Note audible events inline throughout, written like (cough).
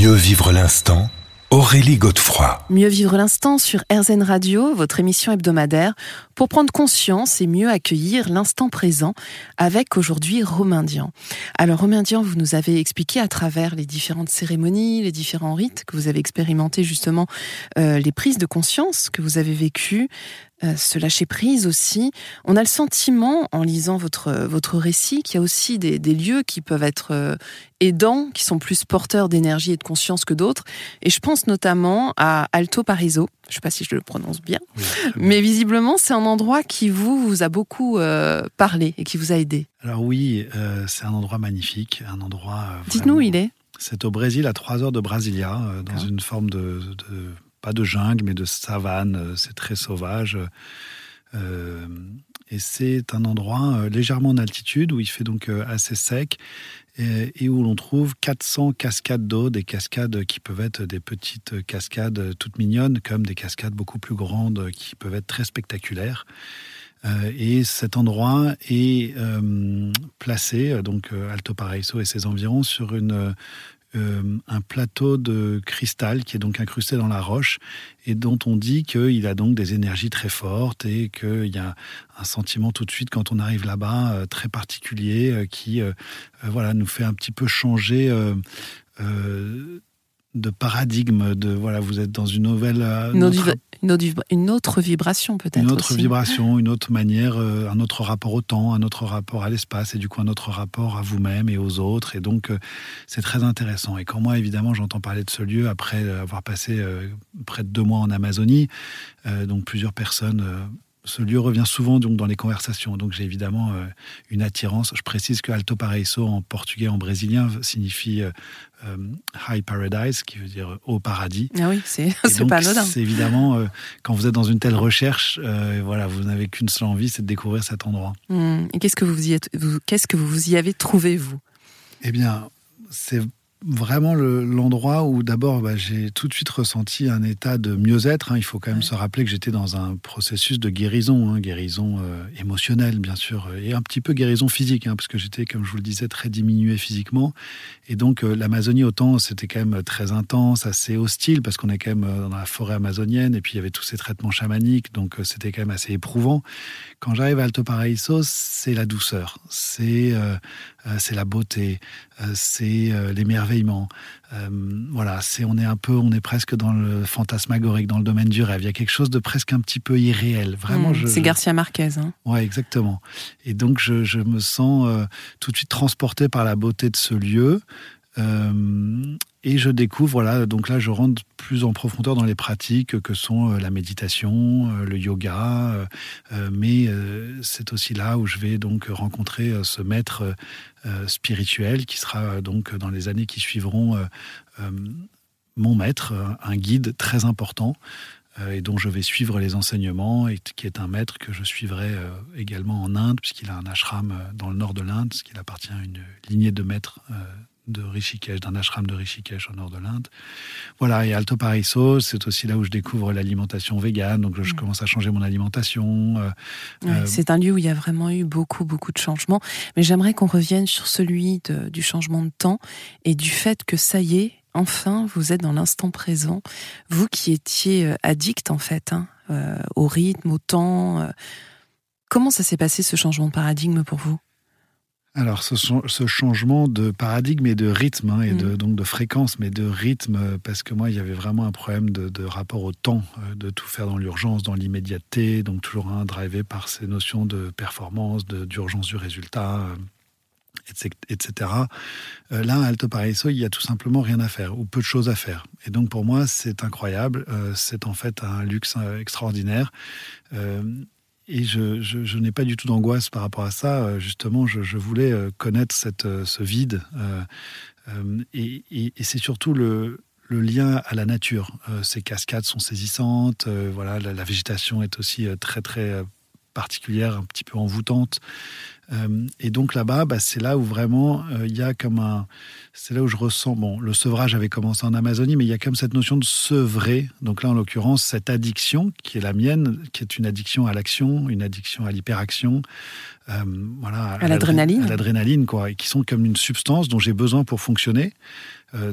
Mieux vivre l'instant Aurélie Godefroy. Mieux vivre l'instant sur RZN Radio, votre émission hebdomadaire, pour prendre conscience et mieux accueillir l'instant présent avec aujourd'hui Romain Dian. Alors Romain Dian, vous nous avez expliqué à travers les différentes cérémonies, les différents rites que vous avez expérimenté justement, euh, les prises de conscience que vous avez vécues, euh, se lâcher prise aussi. On a le sentiment, en lisant votre, votre récit, qu'il y a aussi des, lieux qui peuvent être euh, aidants, qui sont plus porteurs d'énergie et de conscience que d'autres. Et je pense notamment à Alto Pariso. Je ne sais pas si je le prononce bien, mais visiblement, c'est un endroit qui vous, vous a beaucoup euh, parlé et qui vous a aidé. Alors oui, c'est un endroit magnifique, un endroit... Dites-nous où il est. C'est au Brésil, à 3 heures de Brasilia, dans une forme de pas de jungle, mais de savane. Euh, c'est très sauvage. Euh, et c'est un endroit euh, légèrement en altitude où il fait donc assez sec et, où l'on trouve 400 cascades d'eau, des cascades qui peuvent être des petites cascades toutes mignonnes, comme des cascades beaucoup plus grandes qui peuvent être très spectaculaires. et cet endroit est placé, donc Alto Paraíso et ses environs, sur une, euh, un plateau de cristal qui est donc incrusté dans la roche et dont on dit qu'il a donc des énergies très fortes et qu'il y a un sentiment tout de suite quand on arrive là-bas euh, très particulier euh, qui voilà nous fait un petit peu changer de paradigme de voilà vous êtes dans une nouvelle une, autre, une, autre, vibration peut-être une autre vibration une autre manière euh, un autre rapport au temps un autre rapport à l'espace et du coup un autre rapport à vous-même et aux autres. Et donc euh, c'est très intéressant. Et quand moi évidemment j'entends parler de ce lieu après avoir passé euh, près de deux mois en Amazonie donc plusieurs personnes ce lieu revient souvent donc dans les conversations. Donc j'ai évidemment euh, une attirance. Je précise que Alto Paraíso en portugais, en brésilien, signifie euh, euh, High Paradise, qui veut dire haut paradis. Ah oui, c'est (laughs) pas anodin. C'est évidemment quand vous êtes dans une telle recherche, voilà, vous n'avez qu'une seule envie, c'est de découvrir cet endroit. Mmh. Et qu'est-ce que vous y qu'est-ce que vous y avez trouvé vous? Eh bien, c'est vraiment l'endroit où d'abord bah, j'ai tout de suite ressenti un état de mieux-être. Hein. Il faut quand même se rappeler que j'étais dans un processus de guérison, hein. guérison euh, émotionnelle bien sûr, euh, et un petit peu guérison physique, hein, parce que j'étais, comme je vous le disais, très diminué physiquement. Et donc euh, l'Amazonie, autant c'était quand même très intense, assez hostile, parce qu'on est quand même dans la forêt amazonienne, et puis il y avait tous ces traitements chamaniques, donc c'était quand même assez éprouvant. Quand j'arrive à Alto Paraíso, c'est la douceur, c'est c'est la beauté, c'est l'émerveillement. voilà, c'est on est un peu, on est presque dans le fantasmagorique, dans le domaine du rêve. Il y a quelque chose de presque un petit peu irréel. Vraiment, mmh, c'est Garcia Marquez. Hein. Ouais, exactement. Et donc je, je me sens tout de suite transporté par la beauté de ce lieu. Euh, et je découvre, voilà, donc là, je rentre plus en profondeur dans les pratiques que sont euh, la méditation, euh, le yoga, mais c'est aussi là où je vais donc rencontrer ce maître spirituel qui sera donc dans les années qui suivront mon maître, un guide très important et dont je vais suivre les enseignements, et qui est un maître que je suivrai également en Inde, puisqu'il a un ashram dans le nord de l'Inde, qui appartient à une lignée de maîtres de Rishikesh, d'un ashram de Rishikesh au nord de l'Inde. Voilà, et Alto Paraiso, c'est aussi là où je découvre l'alimentation végane, donc je mm. commence à changer mon alimentation. Euh, euh, c'est un lieu où il y a vraiment eu beaucoup, beaucoup de changements, mais j'aimerais qu'on revienne sur celui du changement de temps et du fait que ça y est, enfin, vous êtes dans l'instant présent, vous qui étiez euh, addict en fait hein, au rythme, au temps. Comment ça s'est passé ce changement de paradigme pour vous? Alors, ce, ce, changement de paradigme et de rythme, hein, et de, mm. donc de fréquence, mais de rythme, euh, parce que moi, il y avait vraiment un problème de, rapport au temps, euh, de tout faire dans l'urgence, dans l'immédiateté, donc toujours un drivé par ces notions de performance, d'urgence du résultat, etc. Euh, là, à Alto Paraíso, il y a tout simplement rien à faire, ou peu de choses à faire. Et donc, pour moi, c'est incroyable. c'est en fait un luxe extraordinaire et je, n'ai pas du tout d'angoisse par rapport à ça. Euh, justement, je, voulais euh, connaître cette, euh, ce vide. et, c'est surtout le, lien à la nature. ces cascades sont saisissantes. voilà, la, végétation est aussi très très particulière, un petit peu envoûtante. Euh, et donc là-bas, bah, c'est là où vraiment euh, il y a comme un. C'est là où je ressens. Bon, le sevrage avait commencé en Amazonie, mais il y a comme cette notion de sevrer. Donc là, en l'occurrence, cette addiction qui est la mienne, qui est une addiction à l'action, une addiction à l'hyperaction. Euh, voilà, à, l'adrénaline. À l'adrénaline, quoi. Et qui sont comme une substance dont j'ai besoin pour fonctionner.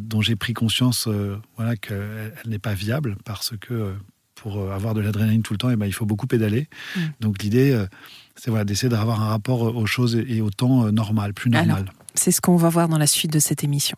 dont j'ai pris conscience voilà, qu'elle n'est pas viable parce que pour avoir de l'adrénaline tout le temps, et ben, il faut beaucoup pédaler. Mm. Donc l'idée, c'est voilà, d'essayer d'avoir un rapport aux choses et au temps normal, plus normal. C'est ce qu'on va voir dans la suite de cette émission.